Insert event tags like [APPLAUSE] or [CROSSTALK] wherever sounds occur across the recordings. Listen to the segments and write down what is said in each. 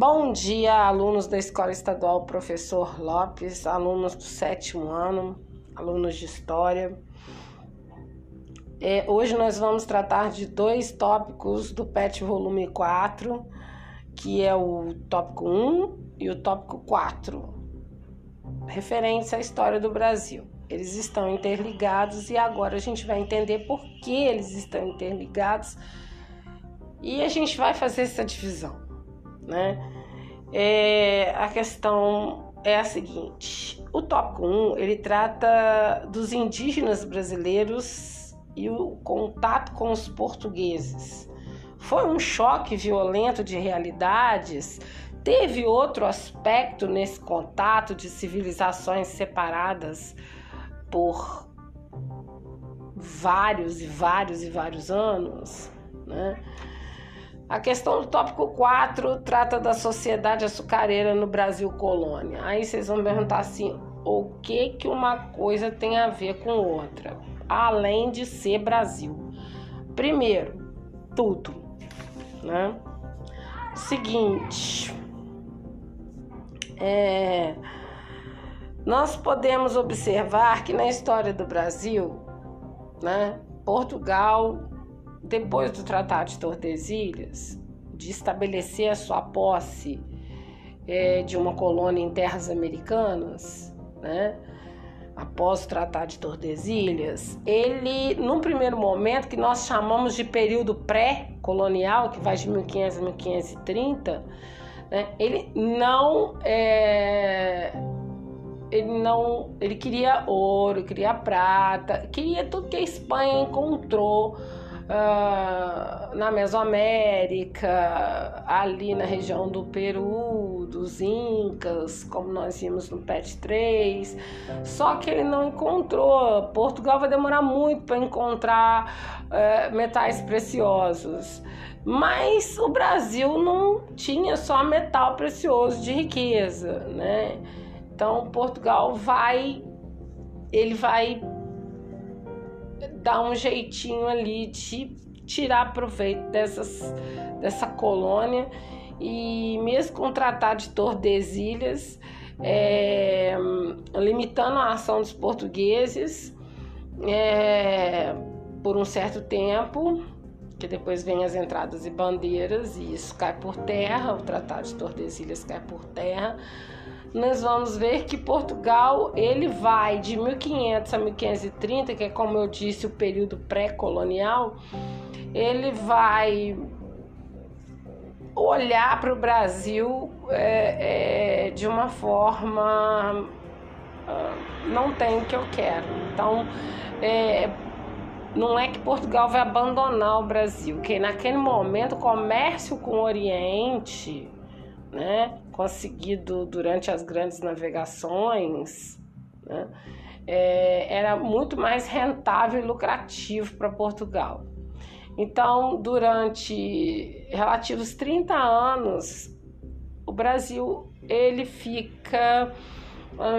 Bom dia, alunos da Escola Estadual Professor Lopes, alunos do sétimo ano, alunos de História. É, hoje nós vamos tratar de dois tópicos do PET Volume 4, que é o tópico 1 e o tópico 4, referentes à história do Brasil. Eles estão interligados e agora a gente vai entender por que eles estão interligados e a gente vai fazer essa divisão né? É, a questão é a seguinte: o tópico 1 ele trata dos indígenas brasileiros e o contato com os portugueses. Foi um choque violento de realidades? Teve outro aspecto nesse contato de civilizações separadas por vários e vários e vários anos, né? A questão do tópico 4 trata da sociedade açucareira no Brasil colônia. Aí vocês vão perguntar assim: o que que uma coisa tem a ver com outra, além de ser Brasil? Primeiro, tudo, né? Seguinte, é, nós podemos observar que na história do Brasil, né, Portugal depois do Tratado de Tordesilhas, de estabelecer a sua posse é, de uma colônia em terras americanas, né? após o Tratado de Tordesilhas, ele, num primeiro momento, que nós chamamos de período pré-colonial, que vai de 1500 a 1530, né? ele não é, ele não ele queria ouro, queria prata, queria tudo que a Espanha encontrou uh, na Mesoamérica, ali na região do Peru, dos Incas, como nós vimos no PET 3. Só que ele não encontrou. Portugal vai demorar muito para encontrar uh, metais preciosos. Mas o Brasil não tinha só metal precioso de riqueza, né? Então Portugal vai ele vai dar um jeitinho ali de tirar proveito dessas, dessa colônia e mesmo com o Tratado de Tordesilhas, é, limitando a ação dos portugueses é, por um certo tempo, que depois vem as entradas e bandeiras e isso cai por terra, o Tratado de Tordesilhas cai por terra nós vamos ver que Portugal ele vai de 1500 a 1530, que é como eu disse o período pré-colonial, ele vai olhar para o Brasil é, é, de uma forma ah, não tem o que eu quero. Então, é, não é que Portugal vai abandonar o Brasil, que naquele momento o comércio com o Oriente né, conseguido durante as grandes navegações, né, é, era muito mais rentável e lucrativo para Portugal. Então, durante relativos 30 anos, o Brasil ele fica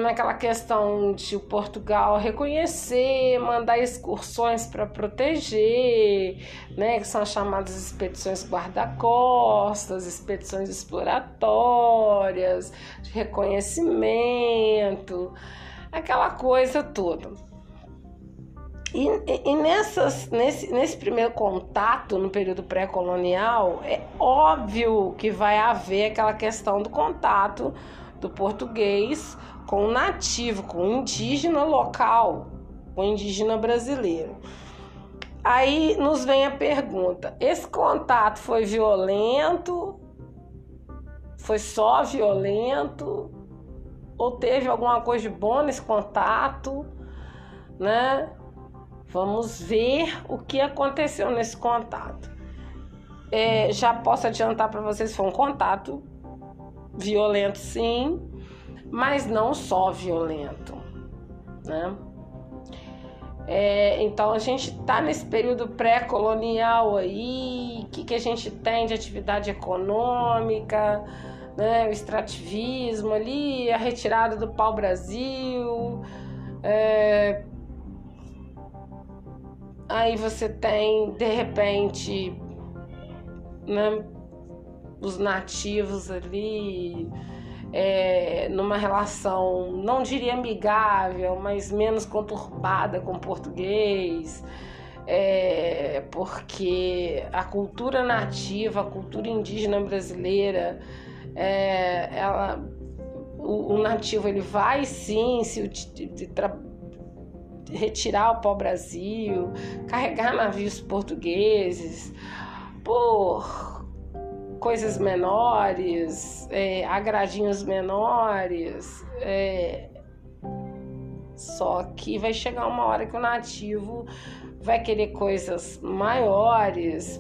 naquela questão de Portugal reconhecer, mandar excursões para proteger, né, que são as chamadas expedições guarda-costas, expedições exploratórias, de reconhecimento, aquela coisa toda. E, e, nessas, nesse, nesse primeiro contato, no período pré-colonial, é óbvio que vai haver aquela questão do contato do português com o nativo, com o indígena local, com o indígena brasileiro. Aí nos vem a pergunta: esse contato foi violento? Foi só violento? Ou teve alguma coisa de bom nesse contato? Né? Vamos ver o que aconteceu nesse contato. É, já posso adiantar para vocês: foi um contato violento, sim, mas não só violento, né? É, então a gente está nesse período pré-colonial aí, o que, que a gente tem de atividade econômica, né? o extrativismo ali, a retirada do pau-brasil, é, aí você tem de repente né, os nativos ali é, numa relação, não diria amigável, mas menos conturbada com o português. É, porque a cultura nativa, a cultura indígena brasileira, é, ela, o, o, nativo ele vai sim se retirar o pau-brasil, carregar navios portugueses por coisas menores, é, agradinhos menores. É, só que vai chegar uma hora que o nativo vai querer coisas maiores,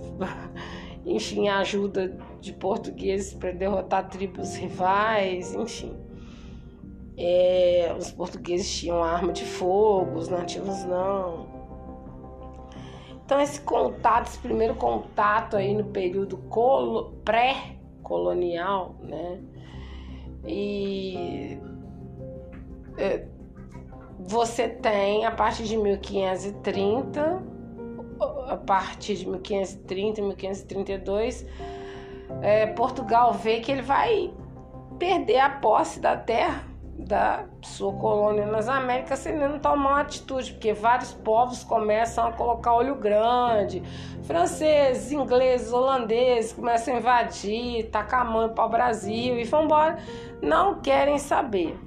[LAUGHS] enfim, ajuda de portugueses para derrotar tribos rivais, enfim. É, os portugueses tinham arma de fogo, os nativos não. Então esse contato, esse primeiro contato aí no período pré-colonial, né? E é, você tem a partir de 1530, a partir de 1530, 1532, é, Portugal vê que ele vai perder a posse da terra da sua colônia nas Américas se ele não tomar uma atitude, porque vários povos começam a colocar olho grande, franceses, ingleses, holandeses começam a invadir, tacar a mão para o Brasil e vão embora, não querem saber.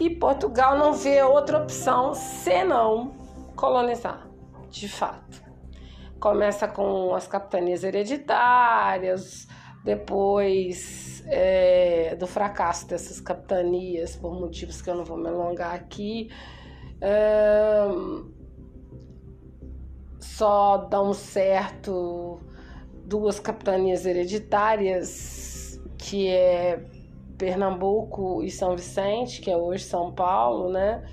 E Portugal não vê outra opção senão colonizar, de fato. Começa com as capitanias hereditárias, depois é, do fracasso dessas capitanias, por motivos que eu não vou me alongar aqui, é, só dão certo duas capitanias hereditárias, que é Pernambuco e São Vicente, que é hoje São Paulo, né?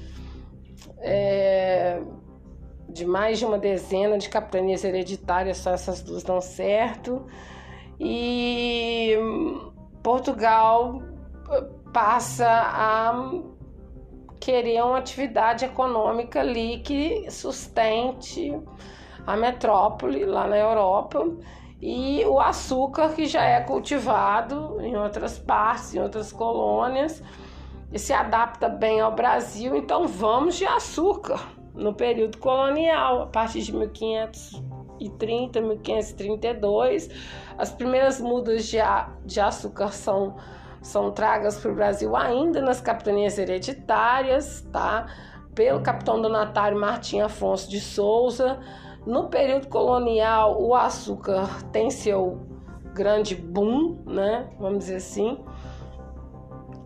É, de mais de uma dezena de capitanias hereditárias, só essas duas dão certo. E Portugal passa a querer uma atividade econômica ali que sustente a metrópole lá na Europa e o açúcar que já é cultivado em outras partes, em outras colônias, e se adapta bem ao Brasil, então vamos de açúcar no período colonial, a partir de 1530, 1532. As primeiras mudas de, de açúcar são, são tragas para o Brasil ainda nas capitanias hereditárias, tá? Pelo capitão donatário Martim Afonso de Souza no período colonial, o açúcar tem seu grande boom, né? Vamos dizer assim.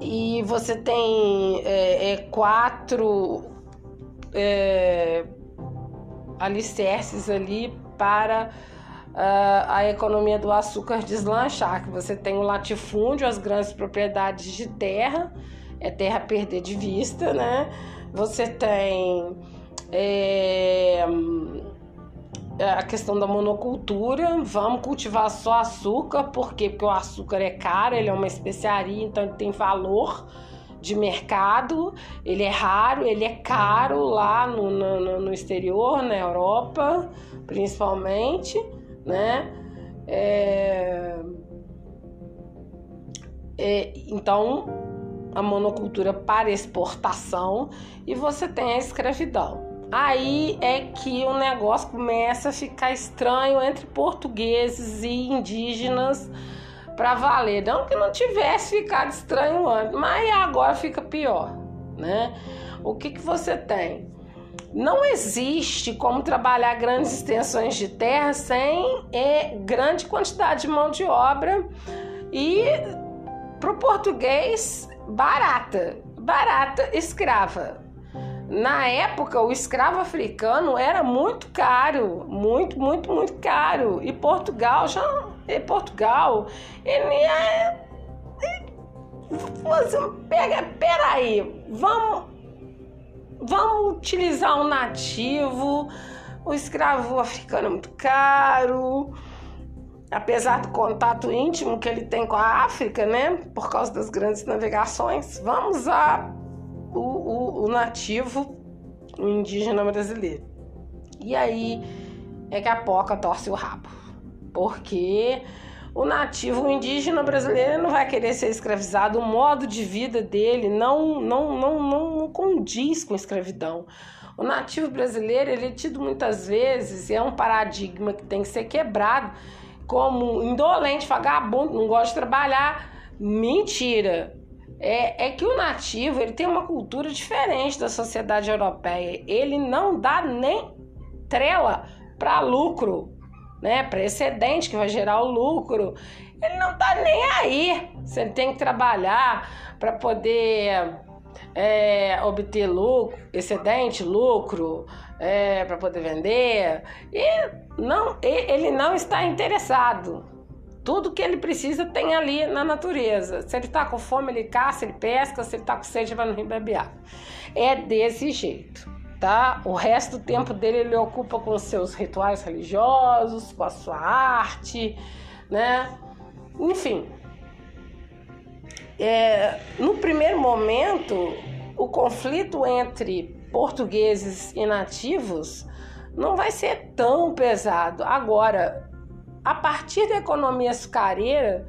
E você tem é, é, quatro é, alicerces ali para a economia do açúcar deslanchar. Que você tem o latifúndio, as grandes propriedades de terra, é terra perder de vista, né? Você tem é, é, a questão da monocultura, vamos cultivar só açúcar, por quê? Porque o açúcar é caro, ele é uma especiaria, então ele tem valor de mercado, ele é raro, ele é caro lá no, no, no exterior, na Europa, principalmente, né? É... É, então, a monocultura para exportação e você tem a escravidão. Aí é que o negócio começa a ficar estranho entre portugueses e indígenas para valer. Não que não tivesse ficado estranho antes, mas agora fica pior, né? O que, que você tem? Não existe como trabalhar grandes extensões de terra sem é, grande quantidade de mão de obra e para o português barata, barata escrava. Na época, o escravo africano era muito caro, muito, muito, muito caro. E Portugal já, e Portugal, ele é, você pega, peraí, vamos, vamos utilizar um nativo. O escravo africano é muito caro apesar do contato íntimo que ele tem com a África, né, por causa das grandes navegações, vamos a o, o, o nativo, o indígena brasileiro. E aí é que a Poca torce o rabo, porque o nativo, o indígena brasileiro não vai querer ser escravizado, o modo de vida dele não, não, não, não condiz com escravidão. O nativo brasileiro ele é tido muitas vezes, é um paradigma que tem que ser quebrado, como indolente, vagabundo, não gosta de trabalhar. Mentira! É, é que o nativo ele tem uma cultura diferente da sociedade europeia. Ele não dá nem trela para lucro né, para excedente que vai gerar o lucro. Ele não tá nem aí ele tem que trabalhar para poder é, obter lucro, excedente, lucro, é, para poder vender. E não, ele não está interessado. Tudo que ele precisa tem ali na natureza. Se ele está com fome, ele caça, ele pesca. Se ele está com sede, vai no rio beber água. É desse jeito tá? O resto do tempo dele ele ocupa com seus rituais religiosos, com a sua arte, né? Enfim, é, no primeiro momento, o conflito entre portugueses e nativos não vai ser tão pesado. Agora, a partir da economia açucareira,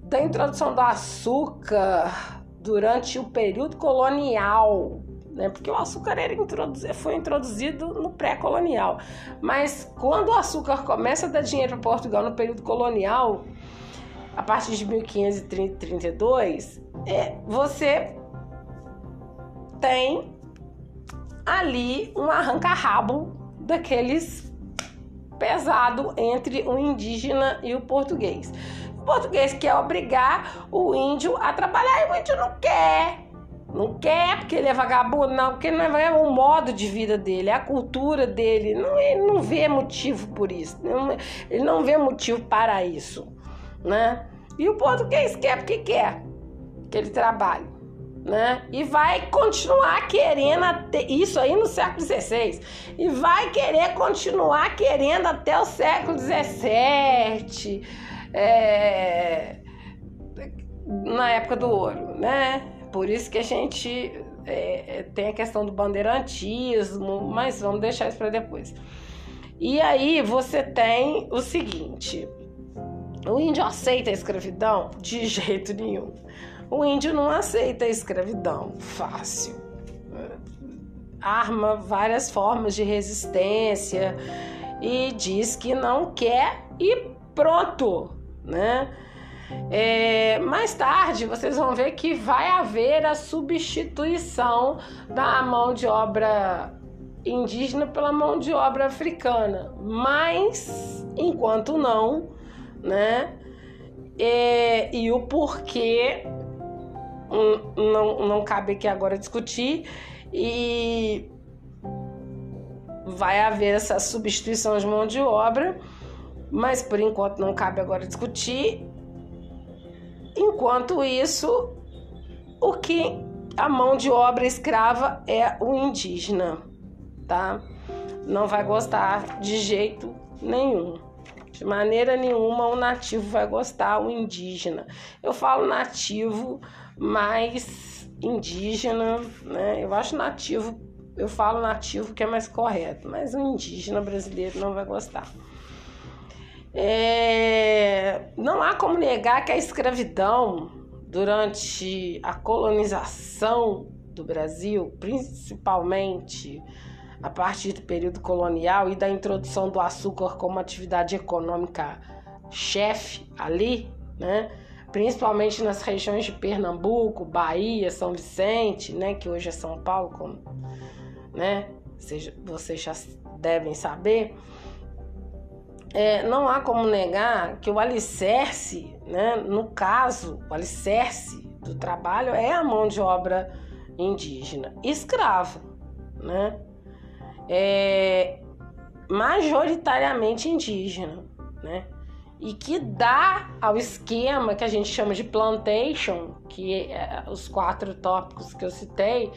da introdução do açúcar durante o período colonial, né? Porque o açúcar era introduzido, foi introduzido no pré-colonial. Mas quando o açúcar começa a dar dinheiro para Portugal no período colonial, a partir de 1532, é, você tem ali um arranca-rabo daqueles pesado entre o indígena e o português. O português quer obrigar o índio a trabalhar e o índio não quer. Não quer porque ele é vagabundo, não, porque não é, é o modo de vida dele, é a cultura dele. Não, ele não vê motivo por isso. Não, ele não vê motivo para isso. Né? E o português quer porque quer que ele trabalhe. Né? E vai continuar querendo até isso aí no século XVI. E vai querer continuar querendo até o século XVII. É, na época do ouro, né? Por isso que a gente é, é, tem a questão do bandeirantismo, mas vamos deixar isso para depois. E aí você tem o seguinte: o índio aceita a escravidão? De jeito nenhum. O índio não aceita a escravidão fácil. Arma várias formas de resistência e diz que não quer e pronto, né? É, mais tarde vocês vão ver que vai haver a substituição da mão de obra indígena pela mão de obra africana, mas enquanto não, né? É, e o porquê não, não cabe aqui agora discutir e vai haver essa substituição de mão de obra, mas por enquanto não cabe agora discutir Enquanto isso, o que a mão de obra escrava é o indígena, tá? Não vai gostar de jeito nenhum. De maneira nenhuma o nativo vai gostar, o indígena. Eu falo nativo, mas indígena, né? Eu acho nativo, eu falo nativo que é mais correto, mas o indígena brasileiro não vai gostar. É, não há como negar que a escravidão durante a colonização do Brasil, principalmente a partir do período colonial e da introdução do açúcar como atividade econômica chefe ali, né? principalmente nas regiões de Pernambuco, Bahia, São Vicente, né? que hoje é São Paulo, como né? vocês já devem saber é, não há como negar que o alicerce, né, no caso, o alicerce do trabalho é a mão de obra indígena, escrava, né? É, majoritariamente indígena, né? E que dá ao esquema que a gente chama de plantation, que é, os quatro tópicos que eu citei,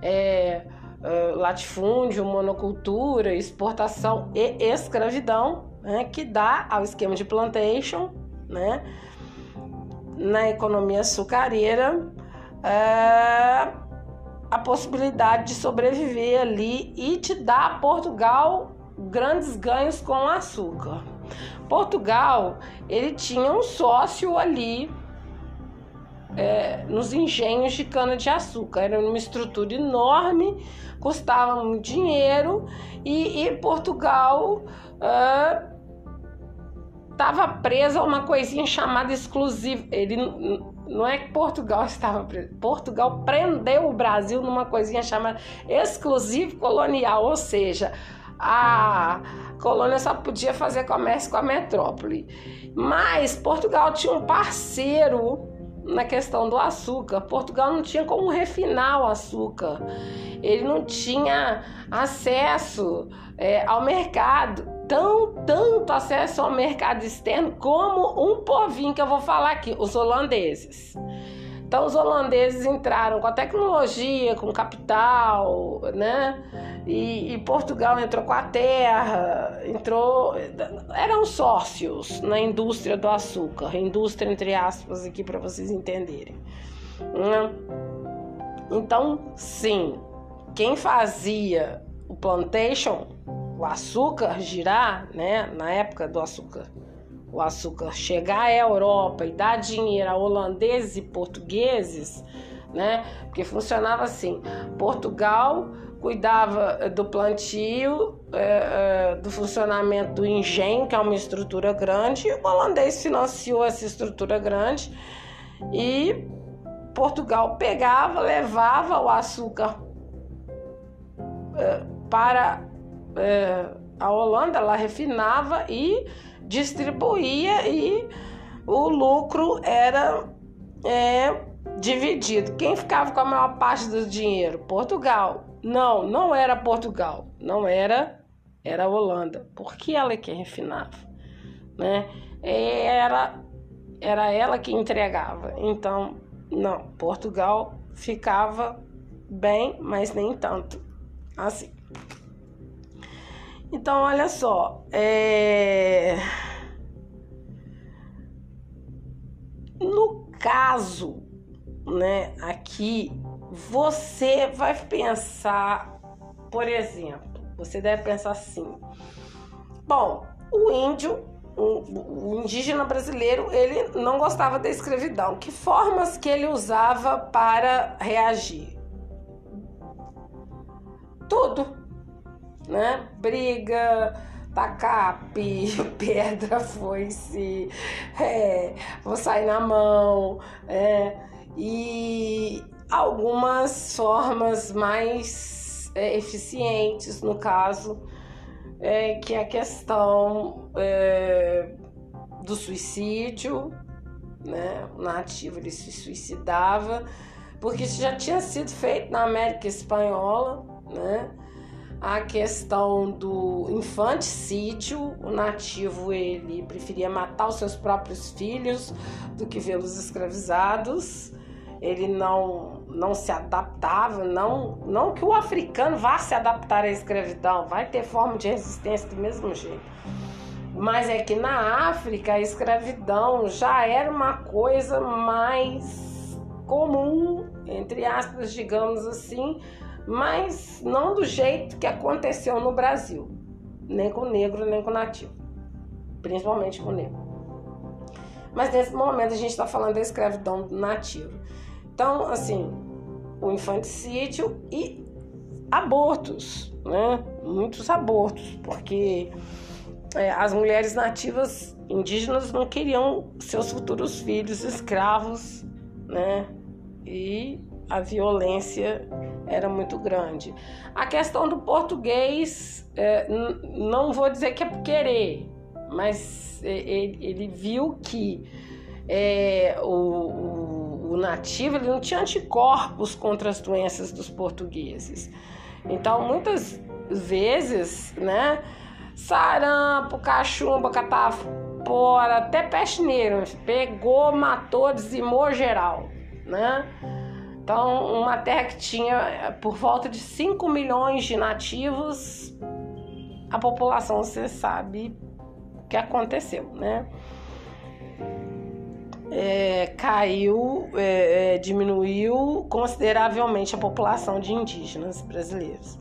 é, é latifúndio, monocultura, exportação e escravidão, né, que dá ao esquema de plantation, né, na economia açucareira, é, a possibilidade de sobreviver ali e te dá a Portugal grandes ganhos com açúcar. Portugal, ele tinha um sócio ali é, nos engenhos de cana-de-açúcar. Era uma estrutura enorme, custava muito dinheiro e, e Portugal estava preso a uma coisinha chamada exclusivo. Ele não é que Portugal [LAUGHS] estava preso. Portugal prendeu o Brasil numa coisinha chamada exclusivo colonial, ou seja, a colônia só podia fazer comércio com a metrópole. Mas Portugal tinha um parceiro na questão do açúcar. Portugal não tinha como refinar o açúcar, ele não tinha acesso é, ao mercado, tão tanto acesso ao mercado externo como um povinho que eu vou falar aqui, os holandeses. Então os holandeses entraram com a tecnologia, com capital, né? E, e, Portugal entrou com a terra, entrou, eram sócios na indústria do açúcar, indústria entre aspas aqui para vocês entenderem. Né? Então, sim, quem fazia o plantation, o açúcar girar, né? Na época do açúcar o açúcar chegar à Europa e dar dinheiro a holandeses e portugueses, né? Porque funcionava assim: Portugal cuidava eh, do plantio, é, é, do funcionamento do engenho, que é uma estrutura grande, e o holandês financiou essa estrutura grande e Portugal pegava, levava o açúcar para a Holanda, ela refinava e distribuía e o lucro era é, dividido. Quem ficava com a maior parte do dinheiro? Portugal. Não, não era Portugal, não era, era a Holanda. Porque ela é quem refinava, né? Era, era ela que entregava. Então, não, Portugal ficava bem, mas nem tanto assim. Então, olha só, é... no caso, né, aqui, você vai pensar, por exemplo, você deve pensar assim: bom, o índio, o, o indígena brasileiro, ele não gostava da escravidão. Que formas que ele usava para reagir? Tudo né? Briga, tacape, [LAUGHS] pedra, foice, é, vou sair na mão, é, e algumas formas mais é, eficientes, no caso, é, que é a questão é, do suicídio, né? O nativo ele se suicidava, porque isso já tinha sido feito na América Espanhola, né? A questão do infanticídio, o nativo ele preferia matar os seus próprios filhos do que vê-los escravizados. Ele não não se adaptava, não não que o africano vá se adaptar à escravidão, vai ter forma de resistência do mesmo jeito. Mas é que na África a escravidão já era uma coisa mais comum, entre aspas, digamos assim, mas não do jeito que aconteceu no Brasil, nem com o negro, nem com o nativo, principalmente com o negro. Mas nesse momento a gente está falando da escravidão nativa. Então, assim, o infanticídio e abortos, né? Muitos abortos, porque é, as mulheres nativas indígenas não queriam seus futuros filhos escravos, né? E a violência era muito grande. A questão do português, é, não vou dizer que é por querer, mas ele, viu que é, o, o, o, nativo ele não tinha anticorpos contra as doenças dos portugueses. Então, muitas vezes, né, sarampo, cachumba, catapora, até peste negra, pegou, matou, dizimou geral, né? Então, uma terra que tinha eh, por volta de 5 milhões de nativos, a população, você sabe o que aconteceu, né? É, caiu, é, é, diminuiu consideravelmente a população de indígenas brasileiros.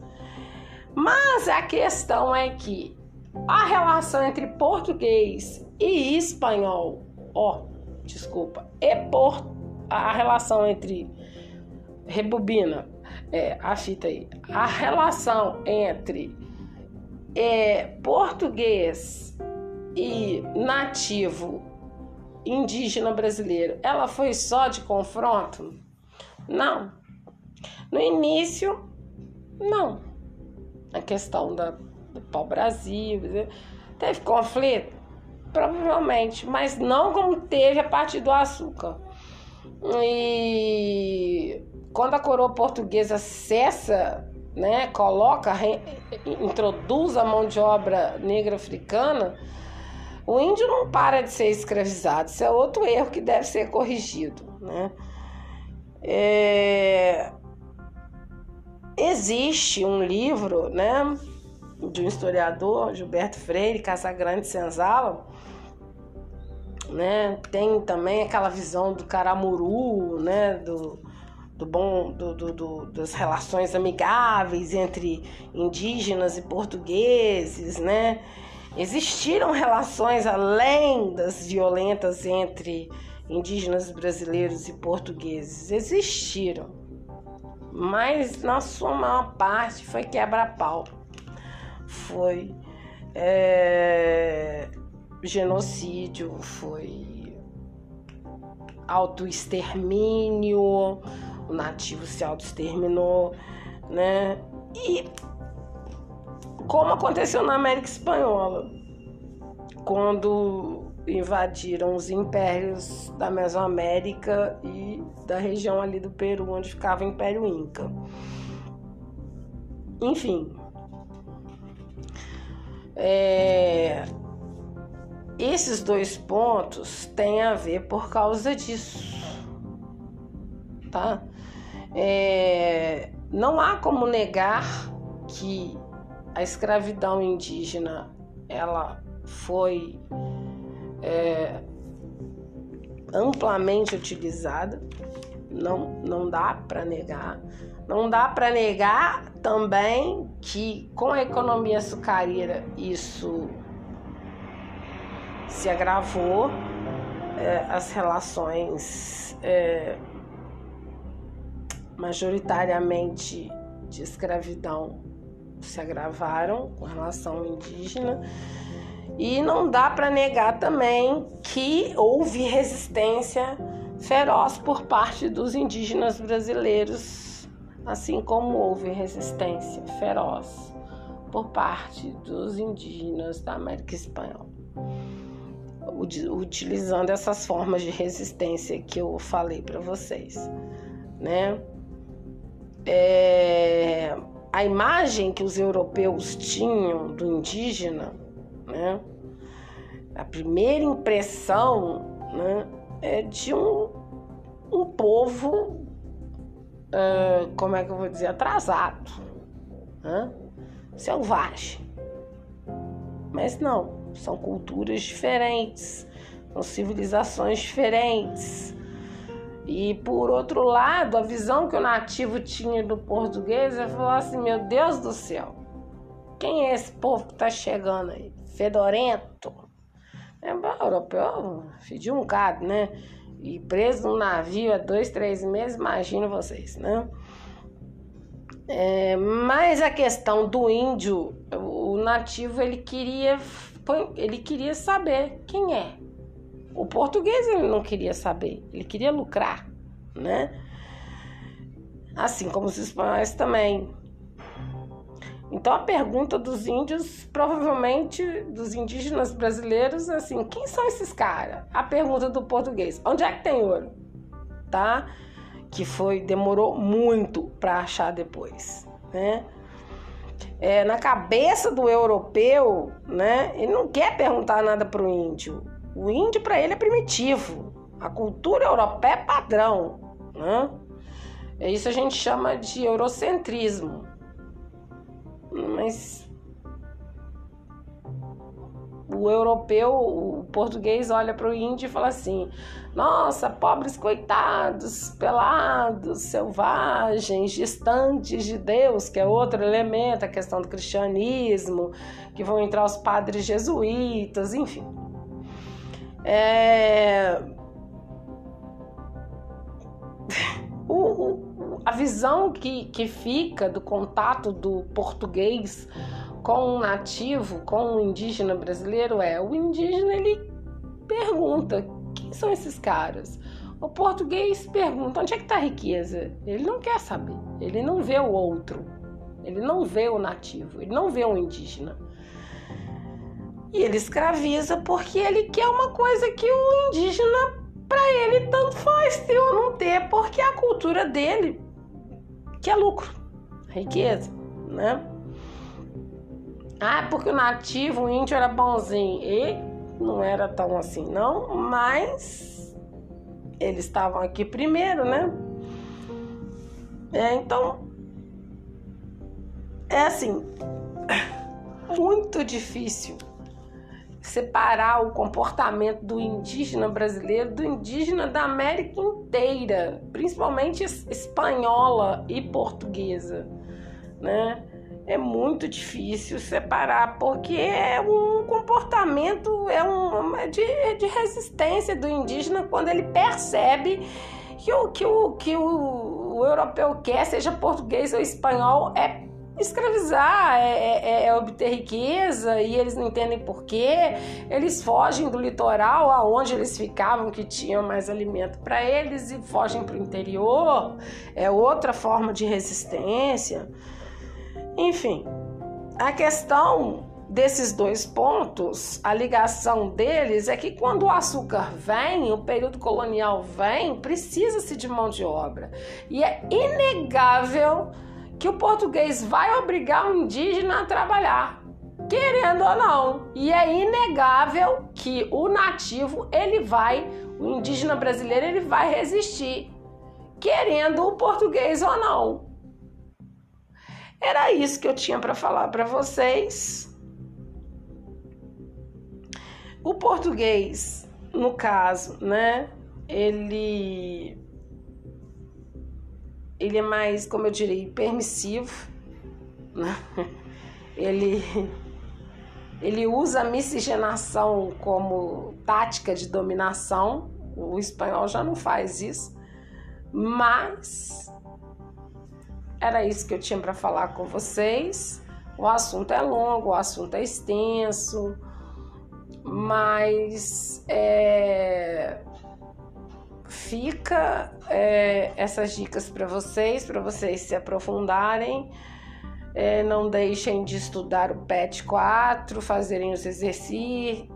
Mas a questão é que a relação entre português e espanhol, ó, desculpa, e por, a relação entre rebobina, é, a fita aí, a relação entre é, português e nativo indígena brasileiro, ela foi só de confronto? Não. No início, não. A questão da, do pau-brasil, teve conflito? Provavelmente, mas não como teve a partir do açúcar. E quando a coroa portuguesa cessa, né, coloca, re, introduz a mão de obra negra africana, o índio não para de ser escravizado. Isso é outro erro que deve ser corrigido, né? É... Existe um livro, né, de um historiador, Gilberto Freire, Casagrande Senzala, né? Tem também aquela visão do caramuru, né? Do, do bom, do, do, do, das relações amigáveis entre indígenas e portugueses, né? Existiram relações além das violentas entre indígenas brasileiros e portugueses. Existiram, mas na sua maior parte foi quebra-pau. Foi é, genocídio, foi autoextermínio, o nativo se autoexterminou, né? E como aconteceu na América Espanhola, quando invadiram os impérios da Mesoamérica e da região ali do Peru, onde ficava o Império Inca. Enfim, é, esses dois pontos têm a ver por causa disso, tá? É, não há como negar que a escravidão indígena ela foi é, amplamente utilizada, não, não dá para negar. Não dá para negar também que com a economia açucareira isso se agravou, é, as relações é, majoritariamente de escravidão se agravaram com relação ao indígena. E não dá para negar também que houve resistência feroz por parte dos indígenas brasileiros, assim como houve resistência feroz por parte dos indígenas da América Espanhola. Utilizando essas formas de resistência que eu falei para vocês, né? É, a imagem que os europeus tinham do indígena, né? A primeira impressão, né, é de um, um povo, uh, como é que eu vou dizer, atrasado, né? selvagem. Mas não, são culturas diferentes, são civilizações diferentes. E por outro lado, a visão que o nativo tinha do português, ele falou assim: Meu Deus do céu, quem é esse povo que tá chegando aí? Fedorento. É, o europeu fediu um bocado, né? E preso num navio há dois, três meses, imagino vocês, né? É, mas a questão do índio, o nativo, ele queria, ele queria saber quem é. O português ele não queria saber, ele queria lucrar, né? Assim como os espanhóis também. Então a pergunta dos índios, provavelmente dos indígenas brasileiros, assim, quem são esses caras? A pergunta do português, onde é que tem ouro? Tá? Que foi demorou muito para achar depois, né? É, na cabeça do europeu, né? Ele não quer perguntar nada para o índio. O índio para ele é primitivo. A cultura europeia é padrão, né? É isso a gente chama de eurocentrismo. Mas o europeu, o português olha para o índio e fala assim: nossa, pobres coitados, pelados, selvagens, distantes de Deus, que é outro elemento, a questão do cristianismo, que vão entrar os padres jesuítas, enfim. É... [LAUGHS] o, o, a visão que, que fica do contato do português com um nativo, com um indígena brasileiro é o indígena ele pergunta quem são esses caras. O português pergunta onde é que está a riqueza. Ele não quer saber. Ele não vê o outro. Ele não vê o nativo. Ele não vê o indígena. E ele escraviza porque ele quer uma coisa que o indígena, para ele, tanto faz ter ou não ter, porque a cultura dele que é lucro, riqueza, né? Ah, porque o nativo, o índio era bonzinho. E não era tão assim, não, mas eles estavam aqui primeiro, né? É, então, é assim, [LAUGHS] muito difícil separar o comportamento do indígena brasileiro do indígena da América inteira, principalmente espanhola e portuguesa, né? é muito difícil separar, porque é um comportamento, é um é de, é de resistência do indígena quando ele percebe que o que o, que o, o europeu quer, seja português ou espanhol, é escravizar, é, é, é, obter riqueza e eles não entendem porquê. Eles fogem do litoral, aonde eles ficavam, que tinham mais alimento para eles, e fogem para o interior. É outra forma de resistência. Enfim, a questão desses dois pontos, a ligação deles é que quando o açúcar vem, o período colonial vem, precisa-se de mão de obra. E é inegável que o português vai obrigar o indígena a trabalhar, querendo ou não. E é inegável que o nativo, ele vai, o indígena brasileiro, ele vai resistir, querendo o português ou não. Era isso que eu tinha para falar para vocês. O português, no caso, né? Ele ele é mais, como eu diria, permissivo, né? Ele ele usa a miscigenação como tática de dominação. O espanhol já não faz isso, mas era isso que eu tinha para falar com vocês. O assunto é longo, o assunto é extenso, mas é, fica é, essas dicas para vocês, para vocês se aprofundarem. É, não deixem de estudar o PET 4, fazerem os exercícios,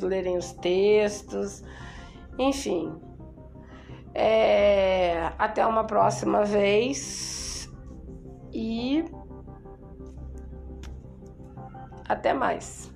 lerem os textos, enfim, é, até uma próxima vez e até mais.